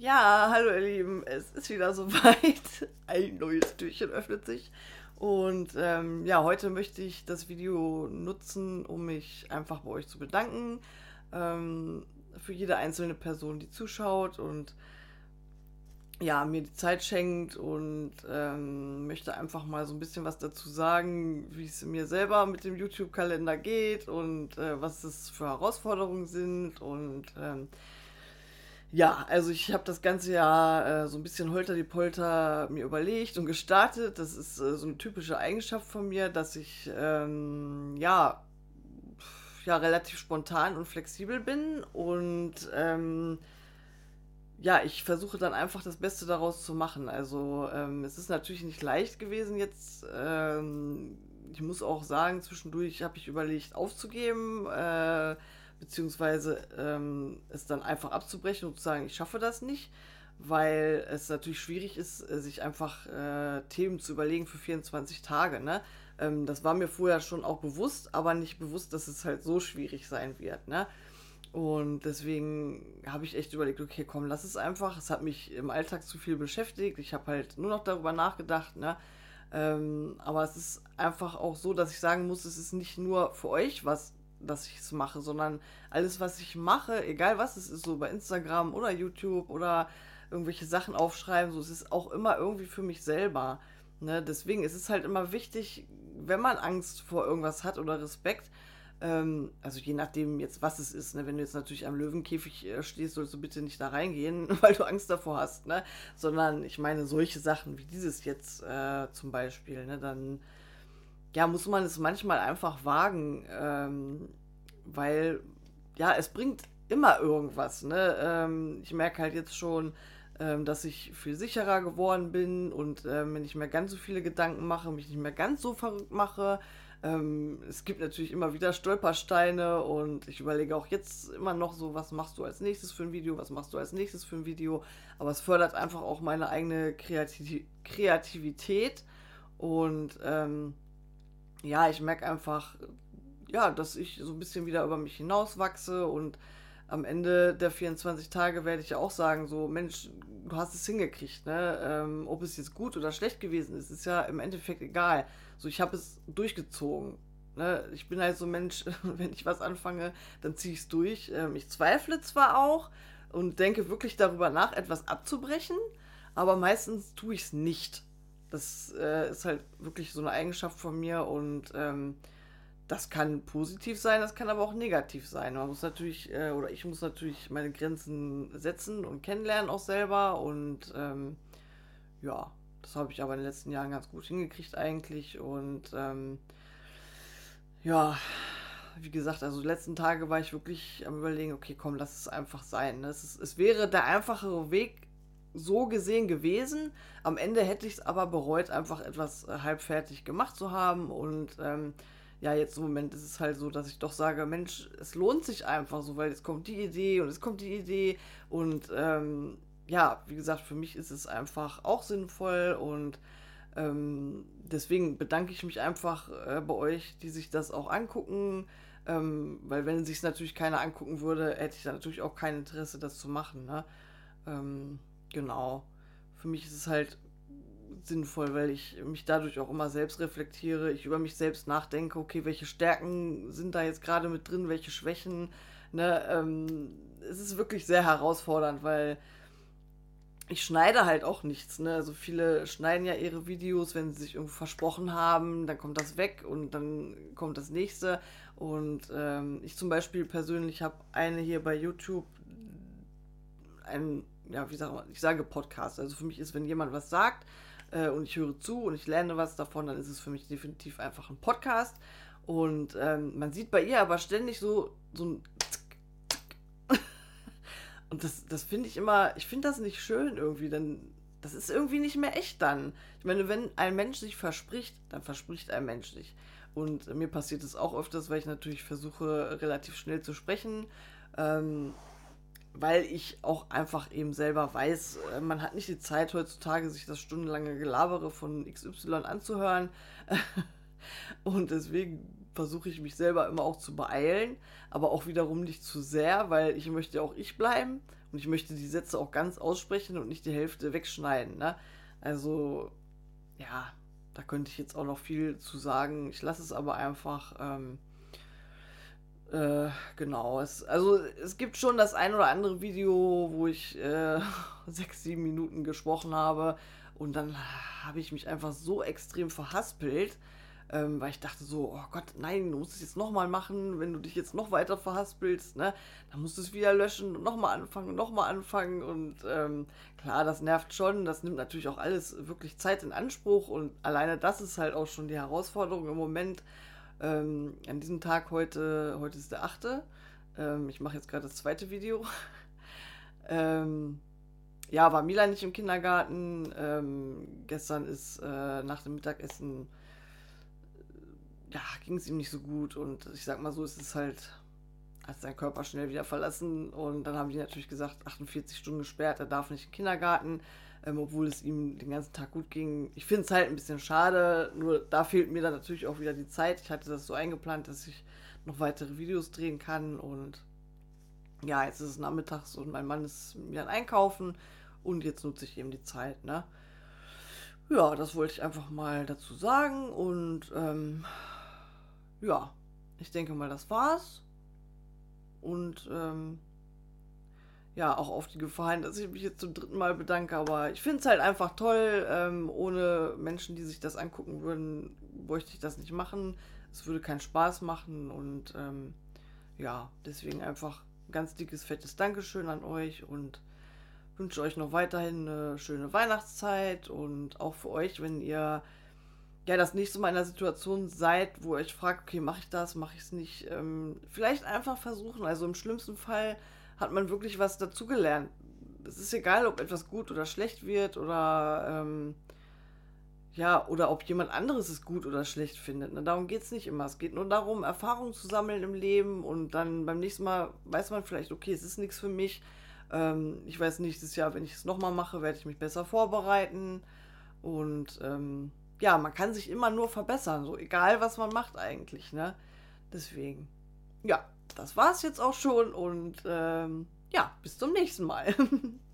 Ja, hallo ihr Lieben, es ist wieder soweit. Ein neues Türchen öffnet sich. Und ähm, ja, heute möchte ich das Video nutzen, um mich einfach bei euch zu bedanken. Ähm, für jede einzelne Person, die zuschaut und ja, mir die Zeit schenkt und ähm, möchte einfach mal so ein bisschen was dazu sagen, wie es mir selber mit dem YouTube-Kalender geht und äh, was es für Herausforderungen sind und ähm, ja, also ich habe das ganze Jahr äh, so ein bisschen holter die Polter mir überlegt und gestartet. Das ist äh, so eine typische Eigenschaft von mir, dass ich ähm, ja, ja relativ spontan und flexibel bin und ähm, ja, ich versuche dann einfach das Beste daraus zu machen. Also ähm, es ist natürlich nicht leicht gewesen jetzt. Ähm, ich muss auch sagen, zwischendurch habe ich überlegt aufzugeben. Äh, beziehungsweise ähm, es dann einfach abzubrechen und zu sagen, ich schaffe das nicht, weil es natürlich schwierig ist, äh, sich einfach äh, Themen zu überlegen für 24 Tage. Ne? Ähm, das war mir vorher schon auch bewusst, aber nicht bewusst, dass es halt so schwierig sein wird. Ne? Und deswegen habe ich echt überlegt, okay, komm, lass es einfach. Es hat mich im Alltag zu viel beschäftigt. Ich habe halt nur noch darüber nachgedacht. Ne? Ähm, aber es ist einfach auch so, dass ich sagen muss, es ist nicht nur für euch was dass ich es mache, sondern alles, was ich mache, egal was es ist, so bei Instagram oder YouTube oder irgendwelche Sachen aufschreiben, so es ist auch immer irgendwie für mich selber. Ne? Deswegen ist es halt immer wichtig, wenn man Angst vor irgendwas hat oder Respekt, ähm, also je nachdem jetzt, was es ist, ne? wenn du jetzt natürlich am Löwenkäfig äh, stehst, sollst du bitte nicht da reingehen, weil du Angst davor hast, ne? sondern ich meine solche Sachen wie dieses jetzt äh, zum Beispiel, ne? dann ja, muss man es manchmal einfach wagen, ähm, weil ja, es bringt immer irgendwas. Ne? Ähm, ich merke halt jetzt schon, ähm, dass ich viel sicherer geworden bin und ähm, wenn ich mir ganz so viele Gedanken mache, mich nicht mehr ganz so verrückt mache. Ähm, es gibt natürlich immer wieder Stolpersteine und ich überlege auch jetzt immer noch so, was machst du als nächstes für ein Video, was machst du als nächstes für ein Video. Aber es fördert einfach auch meine eigene Kreativ Kreativität und ähm, ja, ich merke einfach, ja, dass ich so ein bisschen wieder über mich hinauswachse und am Ende der 24 Tage werde ich ja auch sagen, so, Mensch, du hast es hingekriegt, ne? Ähm, ob es jetzt gut oder schlecht gewesen ist, ist ja im Endeffekt egal. So, ich habe es durchgezogen. Ne? Ich bin halt so Mensch, wenn ich was anfange, dann ziehe ich es durch. Ähm, ich zweifle zwar auch und denke wirklich darüber nach, etwas abzubrechen, aber meistens tue ich es nicht. Das äh, ist halt wirklich so eine Eigenschaft von mir und ähm, das kann positiv sein, das kann aber auch negativ sein. Man muss natürlich, äh, oder ich muss natürlich meine Grenzen setzen und kennenlernen auch selber und ähm, ja, das habe ich aber in den letzten Jahren ganz gut hingekriegt eigentlich und ähm, ja, wie gesagt, also die letzten Tage war ich wirklich am überlegen, okay, komm, lass es einfach sein. Es, ist, es wäre der einfachere Weg so gesehen gewesen. Am Ende hätte ich es aber bereut, einfach etwas äh, halbfertig gemacht zu haben. Und ähm, ja, jetzt im Moment ist es halt so, dass ich doch sage, Mensch, es lohnt sich einfach so, weil jetzt kommt die Idee und es kommt die Idee. Und ähm, ja, wie gesagt, für mich ist es einfach auch sinnvoll und ähm, deswegen bedanke ich mich einfach äh, bei euch, die sich das auch angucken. Ähm, weil wenn sich natürlich keiner angucken würde, hätte ich da natürlich auch kein Interesse, das zu machen. Ne? Ähm, Genau. Für mich ist es halt sinnvoll, weil ich mich dadurch auch immer selbst reflektiere, ich über mich selbst nachdenke, okay, welche Stärken sind da jetzt gerade mit drin, welche Schwächen. Ne? Ähm, es ist wirklich sehr herausfordernd, weil ich schneide halt auch nichts. Ne? Also viele schneiden ja ihre Videos, wenn sie sich irgendwo versprochen haben, dann kommt das weg und dann kommt das nächste. Und ähm, ich zum Beispiel persönlich habe eine hier bei YouTube, ein ja, wie sag mal, ich sage Podcast. Also für mich ist, wenn jemand was sagt äh, und ich höre zu und ich lerne was davon, dann ist es für mich definitiv einfach ein Podcast. Und ähm, man sieht bei ihr aber ständig so, so ein und das, das finde ich immer, ich finde das nicht schön irgendwie, denn das ist irgendwie nicht mehr echt dann. Ich meine, wenn ein Mensch sich verspricht, dann verspricht ein Mensch sich. Und mir passiert es auch öfters, weil ich natürlich versuche, relativ schnell zu sprechen. Ähm, weil ich auch einfach eben selber weiß, äh, man hat nicht die Zeit heutzutage, sich das stundenlange Gelabere von XY anzuhören. Und deswegen versuche ich mich selber immer auch zu beeilen, aber auch wiederum nicht zu sehr, weil ich möchte auch ich bleiben Und ich möchte die Sätze auch ganz aussprechen und nicht die Hälfte wegschneiden. Ne? Also, ja, da könnte ich jetzt auch noch viel zu sagen. Ich lasse es aber einfach. Ähm, äh, genau. Es, also es gibt schon das ein oder andere Video, wo ich äh, sechs, sieben Minuten gesprochen habe und dann habe ich mich einfach so extrem verhaspelt, ähm, weil ich dachte so, oh Gott, nein, du musst es jetzt nochmal machen, wenn du dich jetzt noch weiter verhaspelst, ne, dann musst du es wieder löschen und nochmal anfangen und nochmal anfangen. Und ähm, klar, das nervt schon, das nimmt natürlich auch alles wirklich Zeit in Anspruch. Und alleine das ist halt auch schon die Herausforderung im Moment, ähm, an diesem Tag heute, heute ist der 8. Ähm, ich mache jetzt gerade das zweite Video. ähm, ja, war Mila nicht im Kindergarten. Ähm, gestern ist äh, nach dem Mittagessen, äh, ja, ging es ihm nicht so gut. Und ich sag mal so, ist es halt, hat sein Körper schnell wieder verlassen. Und dann haben die natürlich gesagt, 48 Stunden gesperrt, er darf nicht im Kindergarten ähm, obwohl es ihm den ganzen Tag gut ging. Ich finde es halt ein bisschen schade, nur da fehlt mir dann natürlich auch wieder die Zeit. Ich hatte das so eingeplant, dass ich noch weitere Videos drehen kann und ja, jetzt ist es nachmittags und mein Mann ist mir einkaufen und jetzt nutze ich eben die Zeit, ne? Ja, das wollte ich einfach mal dazu sagen und ähm, ja, ich denke mal, das war's. Und ähm, ja, auch auf die Gefahr hin, dass ich mich jetzt zum dritten Mal bedanke. Aber ich finde es halt einfach toll. Ähm, ohne Menschen, die sich das angucken würden, bräuchte ich das nicht machen. Es würde keinen Spaß machen. Und ähm, ja, deswegen einfach ein ganz dickes, fettes Dankeschön an euch und wünsche euch noch weiterhin eine schöne Weihnachtszeit. Und auch für euch, wenn ihr ja das nächste Mal in einer Situation seid, wo ihr euch fragt, okay, mache ich das, mache ich es nicht, ähm, vielleicht einfach versuchen. Also im schlimmsten Fall hat man wirklich was dazugelernt. Es ist egal, ob etwas gut oder schlecht wird oder ähm, ja, oder ob jemand anderes es gut oder schlecht findet. Ne? Darum geht es nicht immer. Es geht nur darum, Erfahrungen zu sammeln im Leben und dann beim nächsten Mal weiß man vielleicht, okay, es ist nichts für mich. Ähm, ich weiß nächstes Jahr, wenn ich es nochmal mache, werde ich mich besser vorbereiten. Und ähm, ja, man kann sich immer nur verbessern, so egal was man macht eigentlich, ne? Deswegen. Ja, das war's jetzt auch schon und ähm, ja, bis zum nächsten Mal.